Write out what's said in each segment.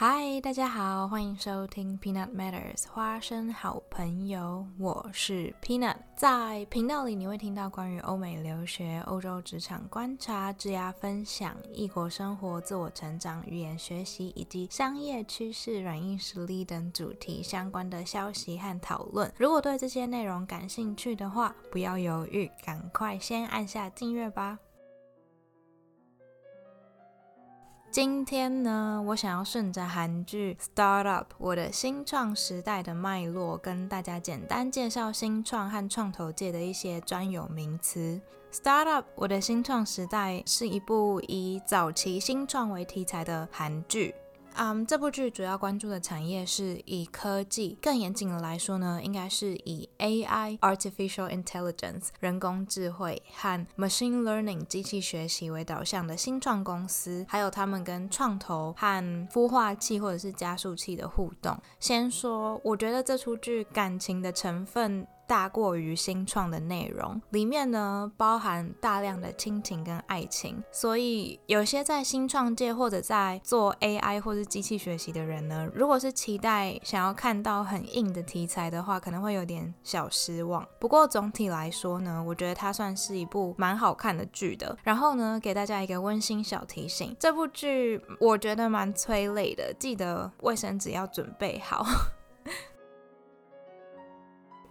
嗨，大家好，欢迎收听 Peanut Matters 花生好朋友，我是 Peanut。在频道里，你会听到关于欧美留学、欧洲职场观察、职涯分享、异国生活、自我成长、语言学习以及商业趋势、软硬实力等主题相关的消息和讨论。如果对这些内容感兴趣的话，不要犹豫，赶快先按下订阅吧。今天呢，我想要顺着韩剧《Startup》我的新创时代的脉络，跟大家简单介绍新创和创投界的一些专有名词。《Startup》我的新创时代是一部以早期新创为题材的韩剧。嗯，这部剧主要关注的产业是以科技，更严谨的来说呢，应该是以 AI（Artificial Intelligence） 人工智慧和 Machine Learning 机器学习为导向的新创公司，还有他们跟创投和孵化器或者是加速器的互动。先说，我觉得这出剧感情的成分。大过于新创的内容，里面呢包含大量的亲情跟爱情，所以有些在新创界或者在做 AI 或是机器学习的人呢，如果是期待想要看到很硬的题材的话，可能会有点小失望。不过总体来说呢，我觉得它算是一部蛮好看的剧的。然后呢，给大家一个温馨小提醒，这部剧我觉得蛮催泪的，记得卫生纸要准备好。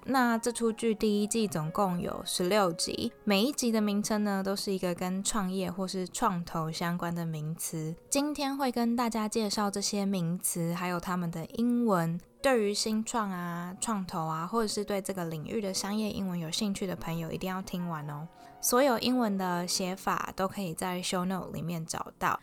那这出剧第一季总共有十六集，每一集的名称呢都是一个跟创业或是创投相关的名词。今天会跟大家介绍这些名词，还有他们的英文。对于新创啊、创投啊，或者是对这个领域的商业英文有兴趣的朋友，一定要听完哦。所有英文的写法都可以在 show note 里面找到。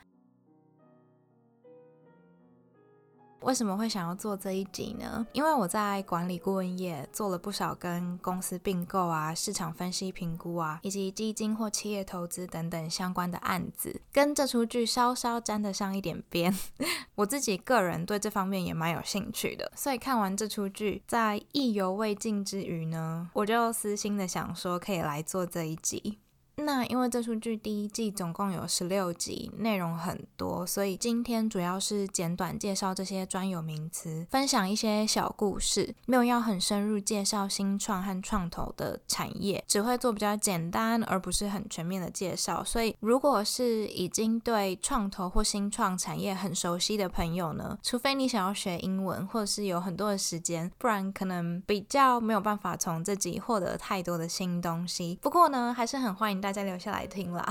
为什么会想要做这一集呢？因为我在管理顾问业做了不少跟公司并购啊、市场分析评估啊，以及基金或企业投资等等相关的案子，跟这出剧稍稍沾得上一点边。我自己个人对这方面也蛮有兴趣的，所以看完这出剧，在意犹未尽之余呢，我就私心的想说，可以来做这一集。那因为这出剧第一季总共有十六集，内容很多，所以今天主要是简短介绍这些专有名词，分享一些小故事，没有要很深入介绍新创和创投的产业，只会做比较简单而不是很全面的介绍。所以如果是已经对创投或新创产业很熟悉的朋友呢，除非你想要学英文或者是有很多的时间，不然可能比较没有办法从这集获得太多的新东西。不过呢，还是很欢迎。大家留下来听啦。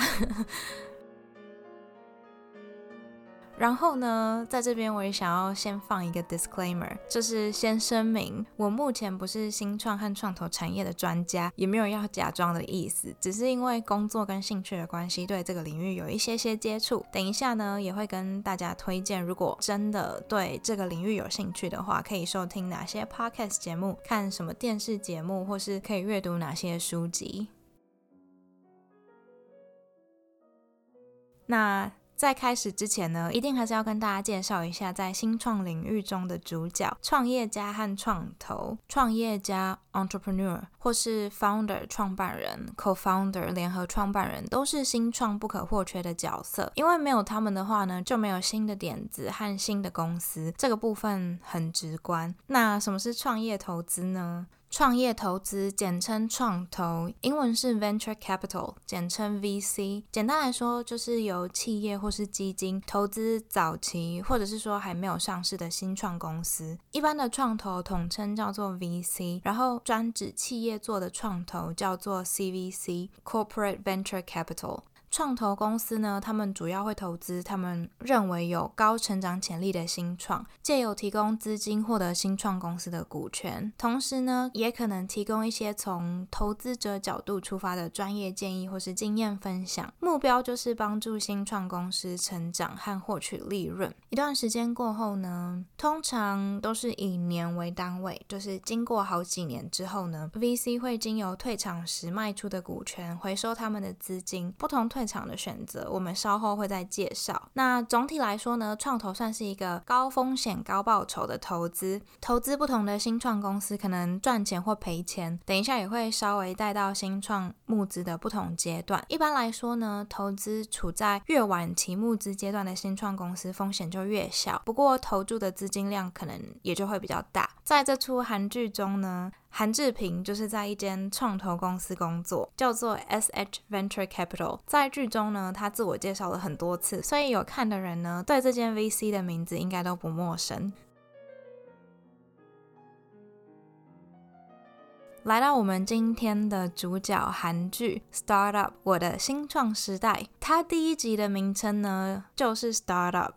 然后呢，在这边我也想要先放一个 disclaimer，就是先声明，我目前不是新创和创投产业的专家，也没有要假装的意思，只是因为工作跟兴趣的关系，对这个领域有一些些接触。等一下呢，也会跟大家推荐，如果真的对这个领域有兴趣的话，可以收听哪些 podcast 节目，看什么电视节目，或是可以阅读哪些书籍。那在开始之前呢，一定还是要跟大家介绍一下，在新创领域中的主角——创业家和创投。创业家 （entrepreneur） 或是 founder（ 创办人）、co-founder（ 联合创办人）都是新创不可或缺的角色。因为没有他们的话呢，就没有新的点子和新的公司。这个部分很直观。那什么是创业投资呢？创业投资简称创投，英文是 venture capital，简称 VC。简单来说，就是由企业或是基金投资早期或者是说还没有上市的新创公司。一般的创投统称叫做 VC，然后专指企业做的创投叫做 CVC，corporate venture capital。创投公司呢，他们主要会投资他们认为有高成长潜力的新创，借由提供资金获得新创公司的股权，同时呢，也可能提供一些从投资者角度出发的专业建议或是经验分享，目标就是帮助新创公司成长和获取利润。一段时间过后呢，通常都是以年为单位，就是经过好几年之后呢，VC 会经由退场时卖出的股权回收他们的资金，不同退场的选择，我们稍后会再介绍。那总体来说呢，创投算是一个高风险高报酬的投资。投资不同的新创公司，可能赚钱或赔钱。等一下也会稍微带到新创募资的不同阶段。一般来说呢，投资处在越晚期募资阶段的新创公司，风险就越小。不过投注的资金量可能也就会比较大。在这出韩剧中呢。韩志平就是在一间创投公司工作，叫做 S H Venture Capital。在剧中呢，他自我介绍了很多次，所以有看的人呢，对这间 VC 的名字应该都不陌生。来到我们今天的主角韩剧《Startup》，我的新创时代，它第一集的名称呢就是 Startup。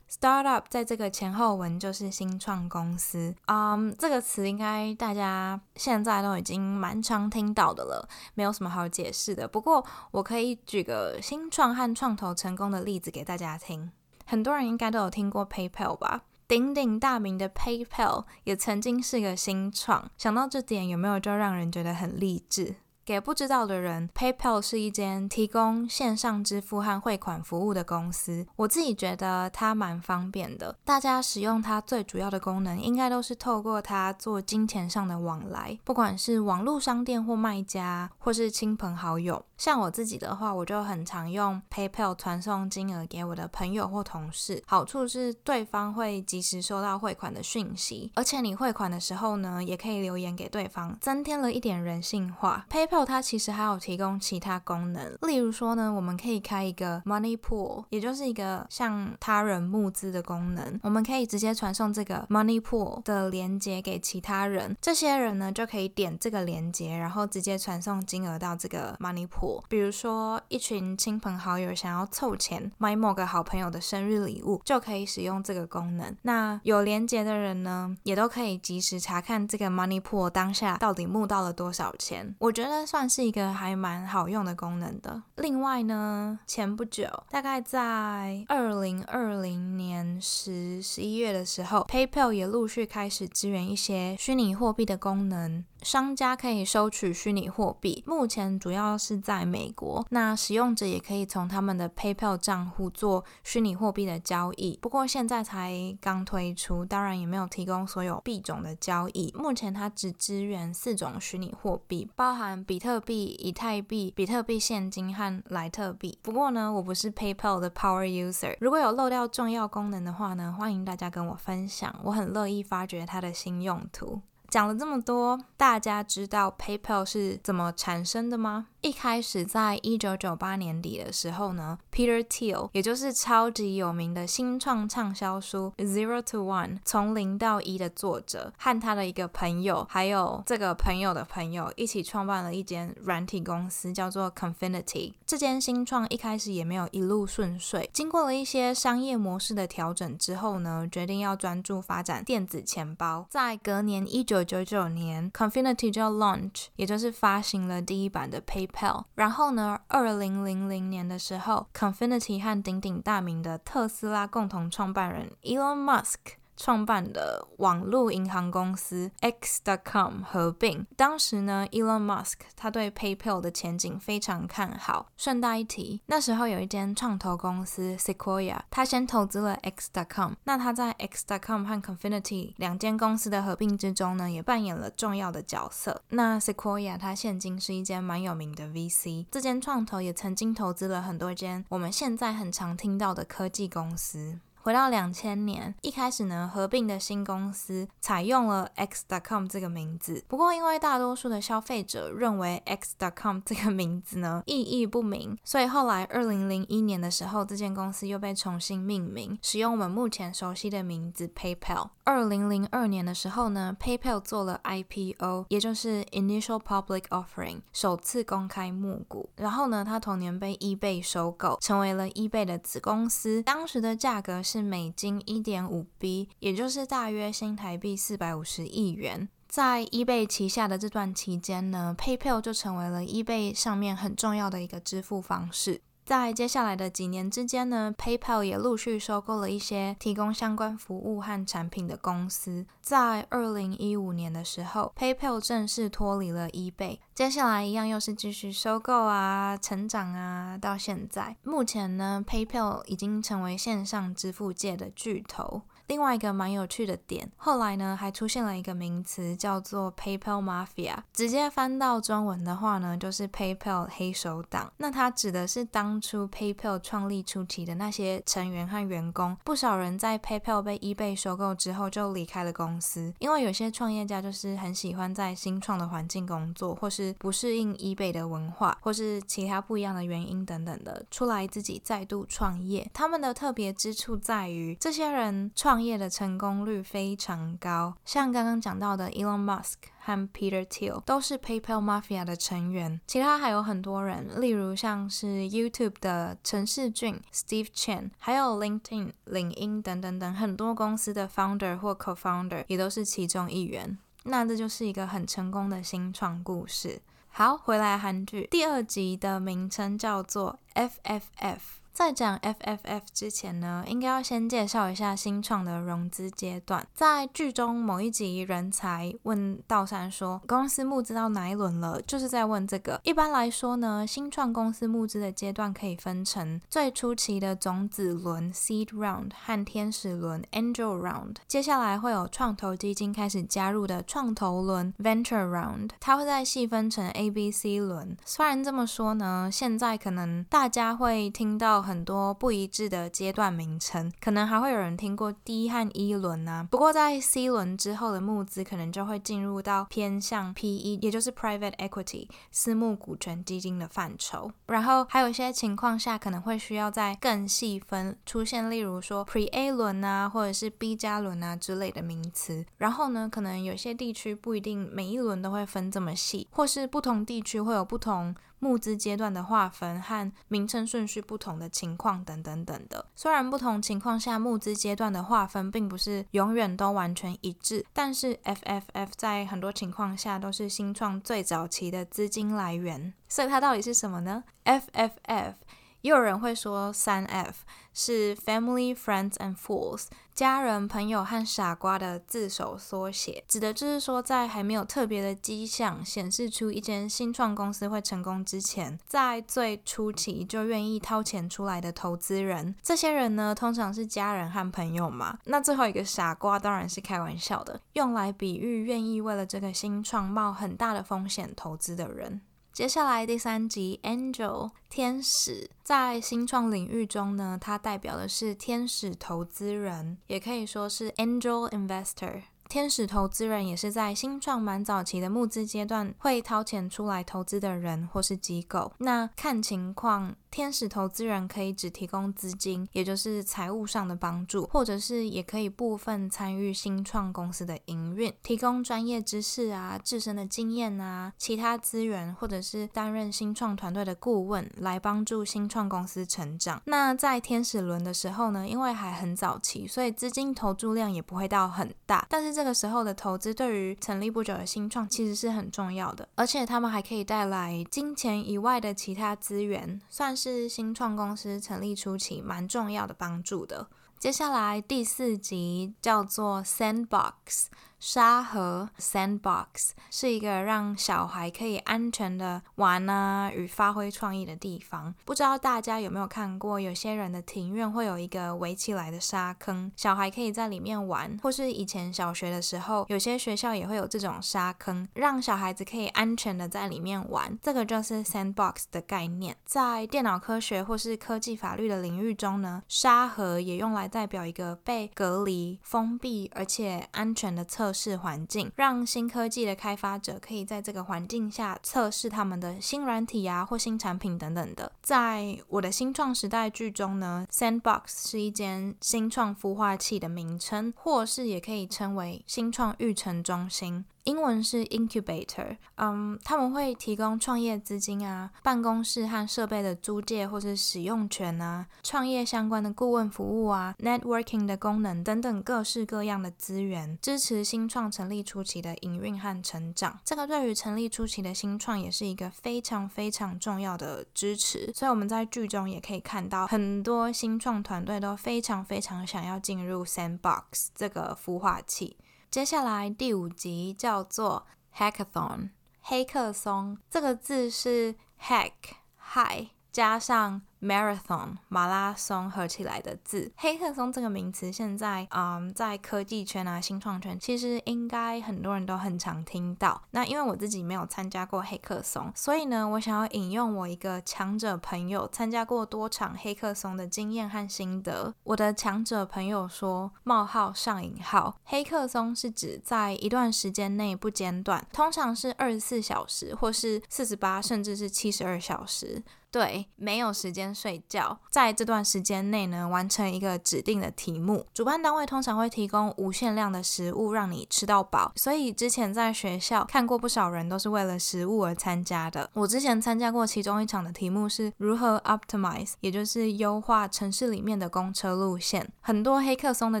Startup 在这个前后文就是新创公司，嗯，这个词应该大家现在都已经蛮常听到的了，没有什么好解释的。不过我可以举个新创和创投成功的例子给大家听。很多人应该都有听过 PayPal 吧？鼎鼎大名的 PayPal 也曾经是个新创。想到这点，有没有就让人觉得很励志？给不知道的人，PayPal 是一间提供线上支付和汇款服务的公司。我自己觉得它蛮方便的，大家使用它最主要的功能，应该都是透过它做金钱上的往来，不管是网络商店或卖家，或是亲朋好友。像我自己的话，我就很常用 PayPal 传送金额给我的朋友或同事。好处是对方会及时收到汇款的讯息，而且你汇款的时候呢，也可以留言给对方，增添了一点人性化。PayPal 它其实还有提供其他功能，例如说呢，我们可以开一个 Money Pool，也就是一个向他人募资的功能。我们可以直接传送这个 Money Pool 的连接给其他人，这些人呢就可以点这个连接，然后直接传送金额到这个 Money Pool。比如说，一群亲朋好友想要凑钱买某个好朋友的生日礼物，就可以使用这个功能。那有连接的人呢，也都可以及时查看这个 Money Pool 当下到底募到了多少钱。我觉得。算是一个还蛮好用的功能的。另外呢，前不久，大概在二零二零年十十一月的时候，PayPal 也陆续开始支援一些虚拟货币的功能。商家可以收取虚拟货币，目前主要是在美国。那使用者也可以从他们的 PayPal 账户做虚拟货币的交易。不过现在才刚推出，当然也没有提供所有币种的交易。目前它只支援四种虚拟货币，包含比特币、以太币、比特币现金和莱特币。不过呢，我不是 PayPal 的 Power User，如果有漏掉重要功能的话呢，欢迎大家跟我分享，我很乐意发掘它的新用途。讲了这么多，大家知道 PayPal 是怎么产生的吗？一开始，在一九九八年底的时候呢，Peter Thiel，也就是超级有名的新创畅销书《Zero to One》从零到一的作者，和他的一个朋友，还有这个朋友的朋友，一起创办了一间软体公司，叫做 Confinity。这间新创一开始也没有一路顺遂，经过了一些商业模式的调整之后呢，决定要专注发展电子钱包。在隔年一九九九年，Confinity 就 launch，也就是发行了第一版的 PayPal。然后呢？二零零零年的时候，Confinity 和鼎鼎大名的特斯拉共同创办人 Elon Musk。创办的网络银行公司 X.com 合并。当时呢，Elon Musk 他对 PayPal 的前景非常看好。顺带一提，那时候有一间创投公司 Sequoia，他先投资了 X.com。那他在 X.com 和 Confinity 两间公司的合并之中呢，也扮演了重要的角色。那 Sequoia 它现今是一间蛮有名的 VC，这间创投也曾经投资了很多间我们现在很常听到的科技公司。回到两千年，一开始呢，合并的新公司采用了 X.com 这个名字。不过，因为大多数的消费者认为 X.com 这个名字呢意义不明，所以后来二零零一年的时候，这间公司又被重新命名，使用我们目前熟悉的名字 PayPal。二零零二年的时候呢，PayPal 做了 IPO，也就是 Initial Public Offering，首次公开募股。然后呢，它同年被 eBay 收购，成为了 eBay 的子公司。当时的价格是。美金一点五 B，也就是大约新台币四百五十亿元。在 eBay 旗下的这段期间呢，PayPal 就成为了 eBay 上面很重要的一个支付方式。在接下来的几年之间呢，PayPal 也陆续收购了一些提供相关服务和产品的公司。在二零一五年的时候，PayPal 正式脱离了 eBay。接下来一样又是继续收购啊、成长啊，到现在，目前呢，PayPal 已经成为线上支付界的巨头。另外一个蛮有趣的点，后来呢还出现了一个名词叫做 PayPal Mafia，直接翻到中文的话呢，就是 PayPal 黑手党。那它指的是当初 PayPal 创立初期的那些成员和员工。不少人在 PayPal 被 eBay 收购之后就离开了公司，因为有些创业家就是很喜欢在新创的环境工作，或是不适应 eBay 的文化，或是其他不一样的原因等等的，出来自己再度创业。他们的特别之处在于，这些人创业的成功率非常高，像刚刚讲到的 Elon Musk 和 Peter Thiel 都是 PayPal Mafia 的成员，其他还有很多人，例如像是 YouTube 的陈世俊 Steve Chen，还有 LinkedIn 领英等等等很多公司的 founder 或 co-founder 也都是其中一员。那这就是一个很成功的新创故事。好，回来韩剧第二集的名称叫做 FFF。在讲 FFF 之前呢，应该要先介绍一下新创的融资阶段。在剧中某一集，人才问道山说：“公司募资到哪一轮了？”就是在问这个。一般来说呢，新创公司募资的阶段可以分成最初期的种子轮 （Seed Round） 和天使轮 （Angel Round）。接下来会有创投基金开始加入的创投轮 （Venture Round）。它会再细分成 A、B、C 轮。虽然这么说呢，现在可能大家会听到。很多不一致的阶段名称，可能还会有人听过 D 和 E 轮啊。不过在 C 轮之后的募资，可能就会进入到偏向 PE，也就是 Private Equity 私募股权基金的范畴。然后还有一些情况下，可能会需要在更细分出现，例如说 Pre A 轮啊，或者是 B 加轮啊之类的名词。然后呢，可能有些地区不一定每一轮都会分这么细，或是不同地区会有不同。募资阶段的划分和名称顺序不同的情况等等等的，虽然不同情况下募资阶段的划分并不是永远都完全一致，但是 FFF 在很多情况下都是新创最早期的资金来源。所以它到底是什么呢？FFF，也有人会说三 F。是 Family, Friends and Fools，家人、朋友和傻瓜的字首缩写，指的就是说，在还没有特别的迹象显示出一间新创公司会成功之前，在最初期就愿意掏钱出来的投资人。这些人呢，通常是家人和朋友嘛。那最后一个傻瓜当然是开玩笑的，用来比喻愿意为了这个新创冒很大的风险投资的人。接下来第三集，Angel 天使在新创领域中呢，它代表的是天使投资人，也可以说是 Angel Investor。天使投资人也是在新创蛮早期的募资阶段会掏钱出来投资的人或是机构。那看情况。天使投资人可以只提供资金，也就是财务上的帮助，或者是也可以部分参与新创公司的营运，提供专业知识啊、自身的经验啊、其他资源，或者是担任新创团队的顾问，来帮助新创公司成长。那在天使轮的时候呢，因为还很早期，所以资金投注量也不会到很大。但是这个时候的投资对于成立不久的新创其实是很重要的，而且他们还可以带来金钱以外的其他资源，算。是新创公司成立初期蛮重要的帮助的。接下来第四集叫做 Sandbox。沙盒 （sandbox） 是一个让小孩可以安全的玩啊与发挥创意的地方。不知道大家有没有看过，有些人的庭院会有一个围起来的沙坑，小孩可以在里面玩。或是以前小学的时候，有些学校也会有这种沙坑，让小孩子可以安全的在里面玩。这个就是 sandbox 的概念。在电脑科学或是科技法律的领域中呢，沙盒也用来代表一个被隔离、封闭而且安全的测。试环境，让新科技的开发者可以在这个环境下测试他们的新软体啊或新产品等等的。在我的新创时代剧中呢，Sandbox 是一间新创孵化器的名称，或是也可以称为新创育成中心。英文是 incubator。嗯，他们会提供创业资金啊、办公室和设备的租借或是使用权啊、创业相关的顾问服务啊、networking 的功能等等各式各样的资源，支持新创成立初期的营运和成长。这个对于成立初期的新创也是一个非常非常重要的支持。所以我们在剧中也可以看到，很多新创团队都非常非常想要进入 Sandbox 这个孵化器。接下来第五集叫做 Hackathon，黑客松。这个字是 hack hi 加上 marathon 马拉松合起来的字。黑客松这个名词现在嗯在科技圈啊新创圈，其实应该很多人都很常听到。那因为我自己没有参加过黑客松，所以呢，我想要引用我一个强者朋友参加过多场黑客松的经验和心得。我的强者朋友说：冒号上引号，黑客松是指在一段时间内不间断，通常是二十四小时，或是四十八，甚至是七十二小时。对，没有时间睡觉，在这段时间内呢，完成一个指定的题目。主办单位通常会提供无限量的食物让你吃到饱，所以之前在学校看过不少人都是为了食物而参加的。我之前参加过其中一场的题目是如何 optimize，也就是优化城市里面的公车路线。很多黑客松的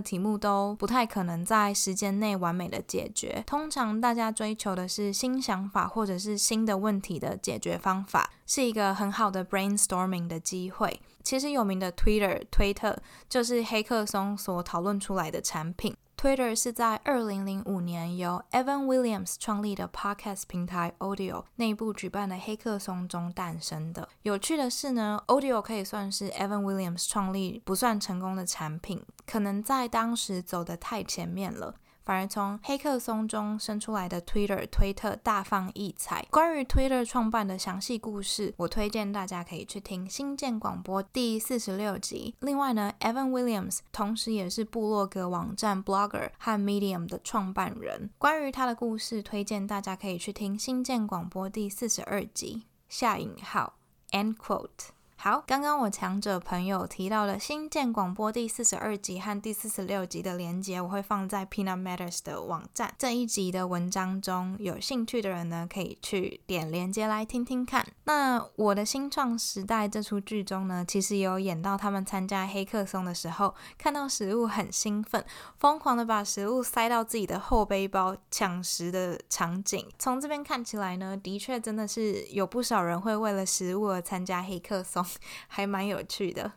题目都不太可能在时间内完美的解决，通常大家追求的是新想法或者是新的问题的解决方法。是一个很好的 brainstorming 的机会。其实有名的 Twitter 推特就是黑客松所讨论出来的产品。Twitter 是在二零零五年由 Evan Williams 创立的 podcast 平台 Audio 内部举办的黑客松中诞生的。有趣的是呢，Audio 可以算是 Evan Williams 创立不算成功的产品，可能在当时走得太前面了。反而从黑客松中生出来的 Twitter 推特大放异彩。关于 Twitter 创办的详细故事，我推荐大家可以去听新建广播第四十六集。另外呢，Evan Williams 同时也是部落格网站 Blogger 和 Medium 的创办人。关于他的故事，推荐大家可以去听新建广播第四十二集。下引号，End quote。好，刚刚我强者朋友提到了新建广播第四十二集和第四十六集的连接，我会放在 Peanut Matters 的网站这一集的文章中。有兴趣的人呢，可以去点连接来听听看。那我的新创时代这出剧中呢，其实有演到他们参加黑客松的时候，看到食物很兴奋，疯狂的把食物塞到自己的后背包抢食的场景。从这边看起来呢，的确真的是有不少人会为了食物而参加黑客松。还蛮有趣的。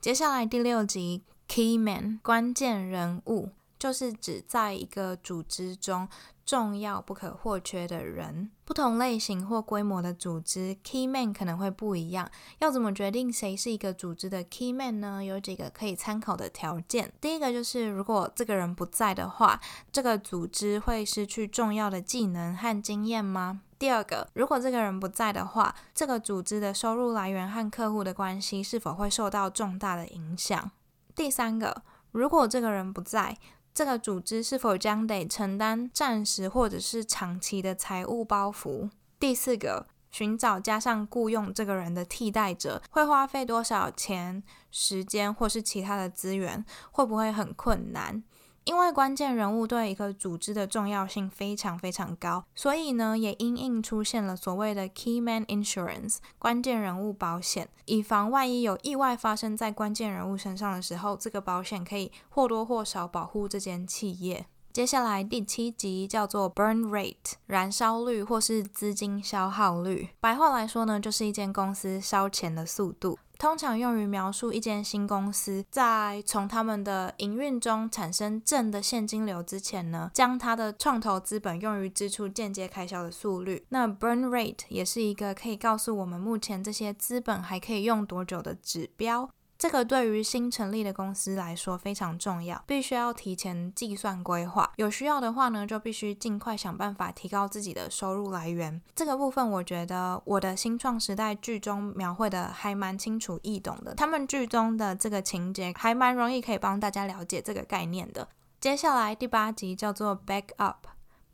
接下来第六集，Key Man 关键人物，就是指在一个组织中重要不可或缺的人。不同类型或规模的组织，Key Man 可能会不一样。要怎么决定谁是一个组织的 Key Man 呢？有几个可以参考的条件。第一个就是，如果这个人不在的话，这个组织会失去重要的技能和经验吗？第二个，如果这个人不在的话，这个组织的收入来源和客户的关系是否会受到重大的影响？第三个，如果这个人不在，这个组织是否将得承担暂时或者是长期的财务包袱？第四个，寻找加上雇佣这个人的替代者会花费多少钱、时间或是其他的资源？会不会很困难？因为关键人物对一个组织的重要性非常非常高，所以呢，也因应出现了所谓的 Key Man Insurance 关键人物保险，以防万一有意外发生在关键人物身上的时候，这个保险可以或多或少保护这间企业。接下来第七集叫做 Burn Rate 燃烧率或是资金消耗率，白话来说呢，就是一间公司烧钱的速度。通常用于描述一间新公司在从他们的营运中产生正的现金流之前呢，将它的创投资本用于支出间接开销的速率。那 burn rate 也是一个可以告诉我们目前这些资本还可以用多久的指标。这个对于新成立的公司来说非常重要，必须要提前计算规划。有需要的话呢，就必须尽快想办法提高自己的收入来源。这个部分我觉得我的新创时代剧中描绘的还蛮清楚易懂的。他们剧中的这个情节还蛮容易可以帮大家了解这个概念的。接下来第八集叫做 Backup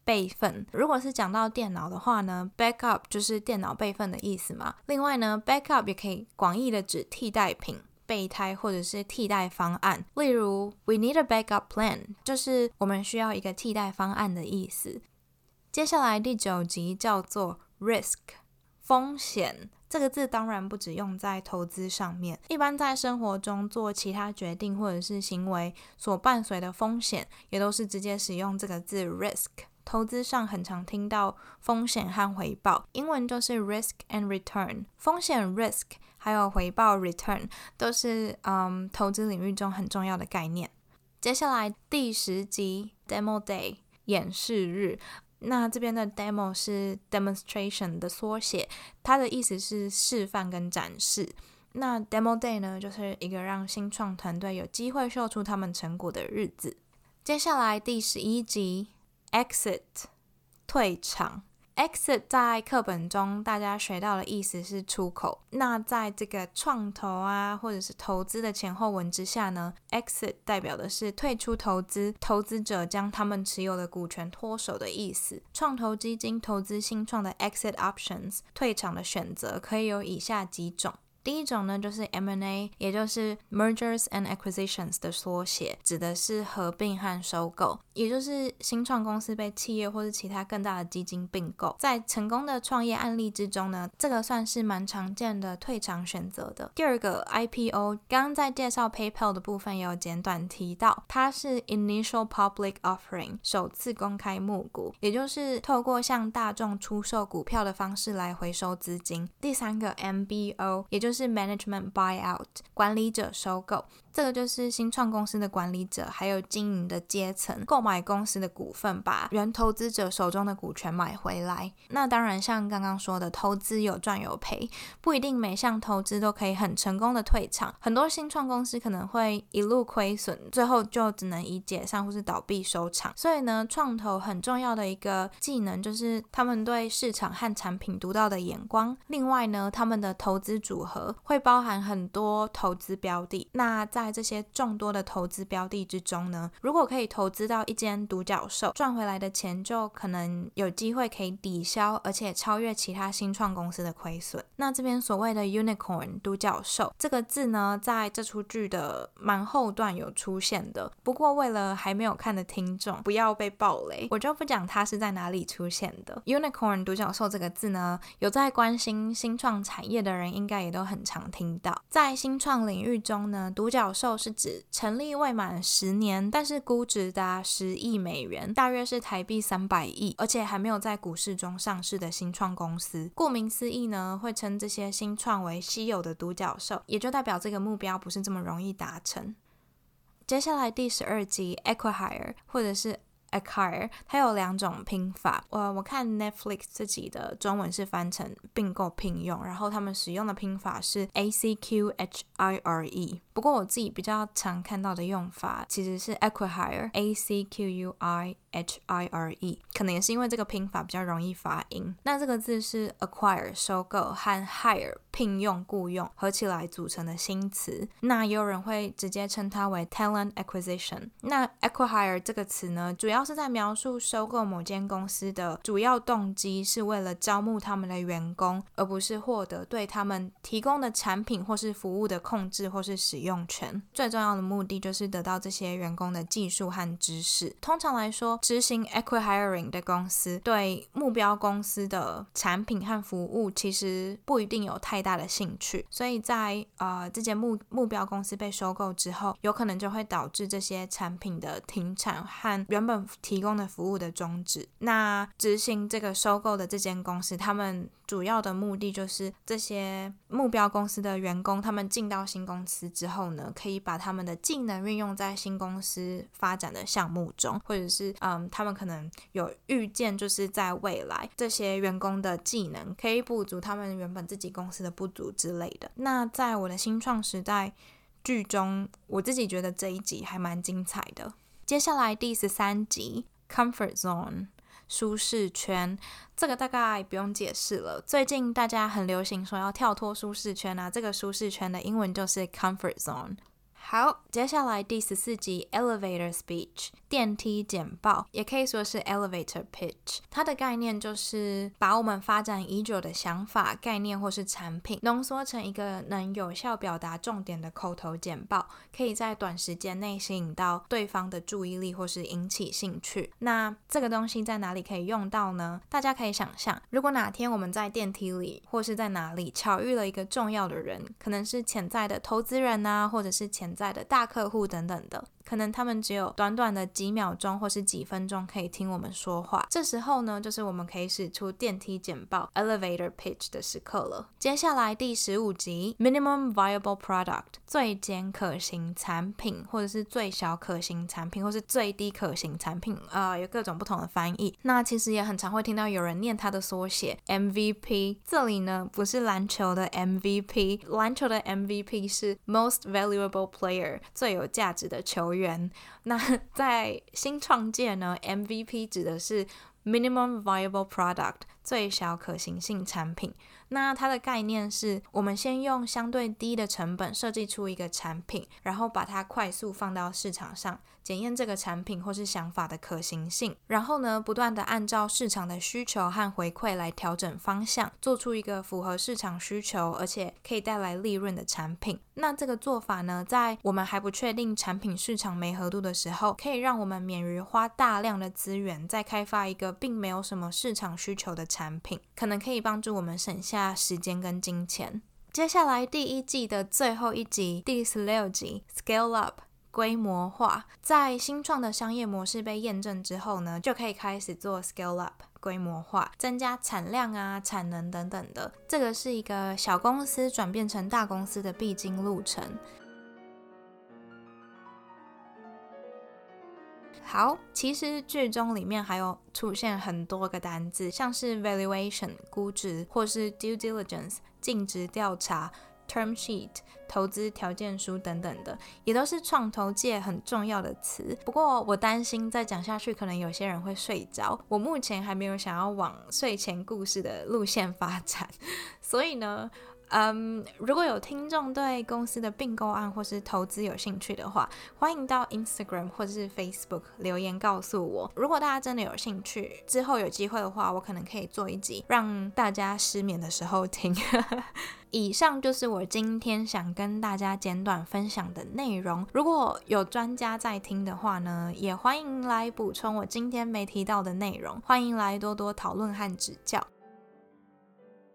备份。如果是讲到电脑的话呢，Backup 就是电脑备份的意思嘛。另外呢，Backup 也可以广义的指替代品。备胎或者是替代方案，例如 "We need a backup plan"，就是我们需要一个替代方案的意思。接下来第九集叫做 risk，风险。这个字当然不只用在投资上面，一般在生活中做其他决定或者是行为所伴随的风险，也都是直接使用这个字 risk。投资上很常听到风险和回报，英文就是 risk and return。风险 risk 还有回报 return 都是嗯投资领域中很重要的概念。接下来第十集 demo day 演示日。那这边的 demo 是 demonstration 的缩写，它的意思是示范跟展示。那 demo day 呢，就是一个让新创团队有机会秀出他们成果的日子。接下来第十一集 exit 退场。Exit 在课本中大家学到的意思是出口。那在这个创投啊，或者是投资的前后文之下呢，Exit 代表的是退出投资，投资者将他们持有的股权脱手的意思。创投基金投资新创的 Exit Options 退场的选择可以有以下几种。第一种呢，就是 M&A，也就是 Mergers and Acquisitions 的缩写，指的是合并和收购，也就是新创公司被企业或是其他更大的基金并购。在成功的创业案例之中呢，这个算是蛮常见的退场选择的。第二个 IPO，刚刚在介绍 PayPal 的部分有简短提到，它是 Initial Public Offering，首次公开募股，也就是透过向大众出售股票的方式来回收资金。第三个 MBO，也就是是 management buyout，管理者收购。这个就是新创公司的管理者还有经营的阶层购买公司的股份，把原投资者手中的股权买回来。那当然，像刚刚说的，投资有赚有赔，不一定每项投资都可以很成功的退场。很多新创公司可能会一路亏损，最后就只能以解散或是倒闭收场。所以呢，创投很重要的一个技能就是他们对市场和产品独到的眼光。另外呢，他们的投资组合会包含很多投资标的。那在这些众多的投资标的之中呢，如果可以投资到一间独角兽，赚回来的钱就可能有机会可以抵消，而且超越其他新创公司的亏损。那这边所谓的 unicorn 独角兽这个字呢，在这出剧的蛮后段有出现的。不过为了还没有看的听众不要被暴雷，我就不讲它是在哪里出现的。unicorn 独角兽这个字呢，有在关心新创产业的人应该也都很很常听到。在新创领域中呢，独角兽是指成立未满十年，但是估值达十亿美元，大约是台币三百亿，而且还没有在股市中上市的新创公司。顾名思义呢，会称这些新创为稀有的独角兽，也就代表这个目标不是这么容易达成。接下来第十二集，acquire 或者是。acquire，它有两种拼法。我我看 Netflix 自己的中文是翻成并购聘用，然后他们使用的拼法是 a c q h i r e。不过我自己比较常看到的用法其实是 acquire，a c q u i。H I R E，可能也是因为这个拼法比较容易发音。那这个字是 acquire 收购和 hire 聘用雇佣合起来组成的新词。那也有人会直接称它为 talent acquisition。那 acquire 这个词呢，主要是在描述收购某间公司的主要动机是为了招募他们的员工，而不是获得对他们提供的产品或是服务的控制或是使用权。最重要的目的就是得到这些员工的技术和知识。通常来说，执行 acquiring 的公司对目标公司的产品和服务其实不一定有太大的兴趣，所以在呃这间目目标公司被收购之后，有可能就会导致这些产品的停产和原本提供的服务的终止。那执行这个收购的这间公司，他们主要的目的就是这些目标公司的员工，他们进到新公司之后呢，可以把他们的技能运用在新公司发展的项目中，或者是。嗯，他们可能有预见，就是在未来这些员工的技能可以补足他们原本自己公司的不足之类的。那在我的新创时代剧中，我自己觉得这一集还蛮精彩的。接下来第十三集，Comfort Zone 舒适圈，这个大概不用解释了。最近大家很流行说要跳脱舒适圈啊，这个舒适圈的英文就是 Comfort Zone。好，接下来第十四集 Elevator Speech 电梯简报，也可以说是 Elevator Pitch。它的概念就是把我们发展已久的想法、概念或是产品，浓缩成一个能有效表达重点的口头简报，可以在短时间内吸引到对方的注意力或是引起兴趣。那这个东西在哪里可以用到呢？大家可以想象，如果哪天我们在电梯里或是在哪里巧遇了一个重要的人，可能是潜在的投资人啊，或者是潜在的大客户等等的。可能他们只有短短的几秒钟或是几分钟可以听我们说话，这时候呢，就是我们可以使出电梯简报 （elevator pitch） 的时刻了。接下来第十五集 （minimum viable product） 最简可行产品，或者是最小可行产品，或是最低可行产品，啊，有各种不同的翻译。那其实也很常会听到有人念它的缩写 MVP。这里呢，不是篮球的 MVP，篮球的 MVP 是 most valuable player，最有价值的球。员，那在新创建呢，MVP 指的是 minimum viable product，最小可行性产品。那它的概念是，我们先用相对低的成本设计出一个产品，然后把它快速放到市场上。检验这个产品或是想法的可行性，然后呢，不断的按照市场的需求和回馈来调整方向，做出一个符合市场需求而且可以带来利润的产品。那这个做法呢，在我们还不确定产品市场没合度的时候，可以让我们免于花大量的资源再开发一个并没有什么市场需求的产品，可能可以帮助我们省下时间跟金钱。接下来第一季的最后一集，第十六集，Scale Up。规模化，在新创的商业模式被验证之后呢，就可以开始做 scale up 规模化，增加产量啊、产能等等的。这个是一个小公司转变成大公司的必经路程。好，其实剧中里面还有出现很多个单字，像是 valuation 估值，或是 due diligence 尽职调查。Term sheet 投资条件书等等的，也都是创投界很重要的词。不过我担心再讲下去，可能有些人会睡着。我目前还没有想要往睡前故事的路线发展，所以呢。嗯，如果有听众对公司的并购案或是投资有兴趣的话，欢迎到 Instagram 或者是 Facebook 留言告诉我。如果大家真的有兴趣，之后有机会的话，我可能可以做一集让大家失眠的时候听。以上就是我今天想跟大家简短分享的内容。如果有专家在听的话呢，也欢迎来补充我今天没提到的内容，欢迎来多多讨论和指教。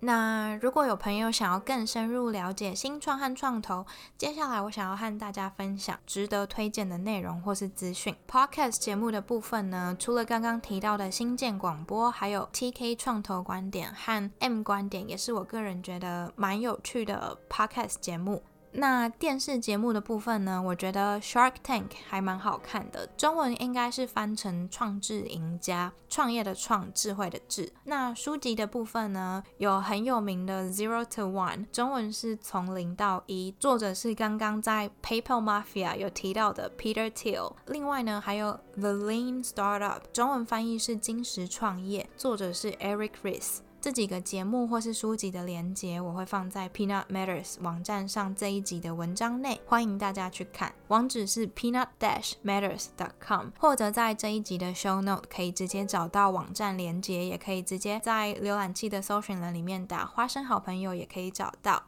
那如果有朋友想要更深入了解新创和创投，接下来我想要和大家分享值得推荐的内容或是资讯。Podcast 节目的部分呢，除了刚刚提到的新建广播，还有 TK 创投观点和 M 观点，也是我个人觉得蛮有趣的 Podcast 节目。那电视节目的部分呢？我觉得 Shark Tank 还蛮好看的，中文应该是翻成“创智赢家”，创业的创，智慧的智。那书籍的部分呢，有很有名的 Zero to One，中文是从零到一，作者是刚刚在 PayPal Mafia 有提到的 Peter Thiel。另外呢，还有 The Lean Startup，中文翻译是金石创业，作者是 Eric Ries。这几个节目或是书籍的连接，我会放在 Peanut Matters 网站上这一集的文章内，欢迎大家去看。网址是 Peanut Dash Matters. dot com，或者在这一集的 Show Note 可以直接找到网站连接，也可以直接在浏览器的搜寻栏里面打“花生好朋友”也可以找到。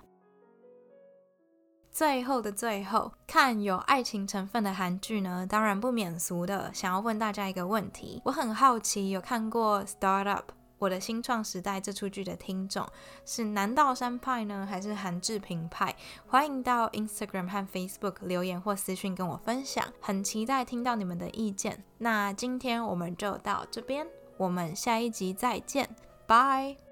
最后的最后，看有爱情成分的韩剧呢，当然不免俗的想要问大家一个问题，我很好奇，有看过 Startup？我的新创时代这出剧的听众是南道山派呢，还是韩志平派？欢迎到 Instagram 和 Facebook 留言或私讯跟我分享，很期待听到你们的意见。那今天我们就到这边，我们下一集再见，拜。